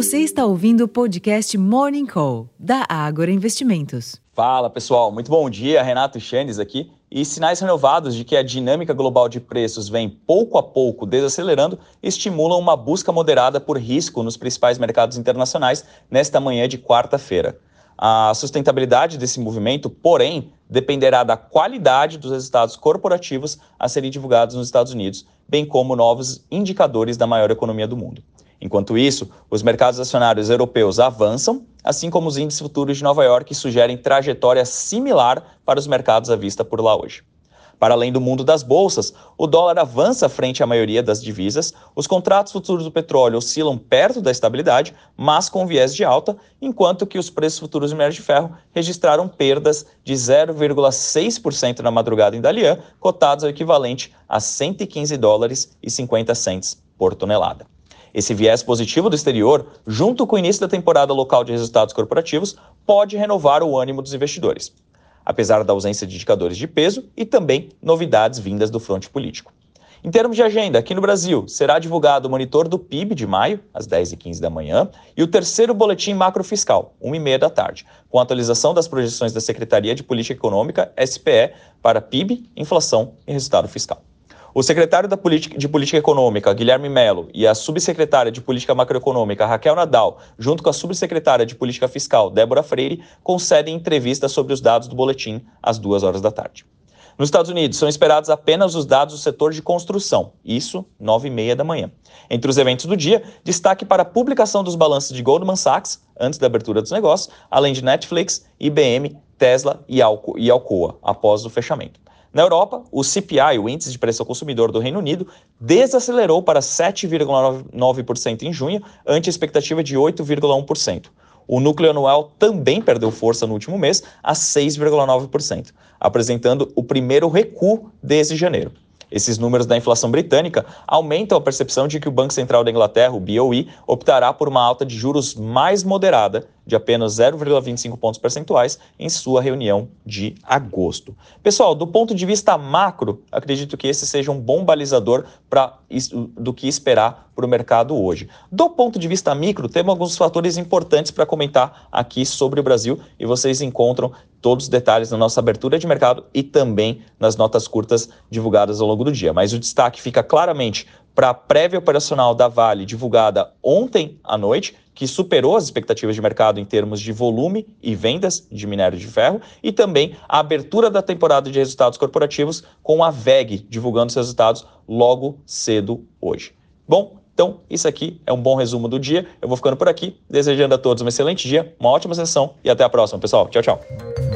Você está ouvindo o podcast Morning Call, da Ágora Investimentos. Fala pessoal, muito bom dia. Renato Chanes aqui. E sinais renovados de que a dinâmica global de preços vem pouco a pouco desacelerando estimulam uma busca moderada por risco nos principais mercados internacionais nesta manhã de quarta-feira. A sustentabilidade desse movimento, porém, dependerá da qualidade dos resultados corporativos a serem divulgados nos Estados Unidos, bem como novos indicadores da maior economia do mundo. Enquanto isso, os mercados acionários europeus avançam, assim como os índices futuros de Nova York sugerem trajetória similar para os mercados à vista por lá hoje. Para além do mundo das bolsas, o dólar avança frente à maioria das divisas, os contratos futuros do petróleo oscilam perto da estabilidade, mas com viés de alta, enquanto que os preços futuros de minério de ferro registraram perdas de 0,6% na madrugada em Dalian, cotados ao equivalente a 115 dólares e 50 centes por tonelada. Esse viés positivo do exterior, junto com o início da temporada local de resultados corporativos, pode renovar o ânimo dos investidores, apesar da ausência de indicadores de peso e também novidades vindas do fronte político. Em termos de agenda, aqui no Brasil, será divulgado o monitor do PIB de maio, às 10h15 da manhã, e o terceiro boletim macrofiscal, 1h30 da tarde, com atualização das projeções da Secretaria de Política Econômica, SPE, para PIB, inflação e resultado fiscal. O secretário de Política Econômica, Guilherme Melo, e a subsecretária de Política Macroeconômica, Raquel Nadal, junto com a subsecretária de Política Fiscal, Débora Freire, concedem entrevista sobre os dados do boletim às duas horas da tarde. Nos Estados Unidos, são esperados apenas os dados do setor de construção, isso nove e meia da manhã. Entre os eventos do dia, destaque para a publicação dos balanços de Goldman Sachs, antes da abertura dos negócios, além de Netflix, IBM, Tesla e Alcoa, após o fechamento. Na Europa, o CPI, o Índice de Preço ao Consumidor do Reino Unido, desacelerou para 7,9% em junho, ante a expectativa de 8,1%. O núcleo anual também perdeu força no último mês, a 6,9%, apresentando o primeiro recuo desde janeiro. Esses números da inflação britânica aumentam a percepção de que o Banco Central da Inglaterra, o BOE, optará por uma alta de juros mais moderada de apenas 0,25 pontos percentuais em sua reunião de agosto. Pessoal, do ponto de vista macro, acredito que esse seja um bom balizador para do que esperar para o mercado hoje. Do ponto de vista micro, temos alguns fatores importantes para comentar aqui sobre o Brasil e vocês encontram todos os detalhes na nossa abertura de mercado e também nas notas curtas divulgadas ao longo do dia. Mas o destaque fica claramente para a prévia operacional da Vale divulgada ontem à noite, que superou as expectativas de mercado em termos de volume e vendas de minério de ferro, e também a abertura da temporada de resultados corporativos com a VEG divulgando seus resultados logo cedo hoje. Bom, então isso aqui é um bom resumo do dia. Eu vou ficando por aqui, desejando a todos um excelente dia, uma ótima sessão e até a próxima, pessoal. Tchau, tchau.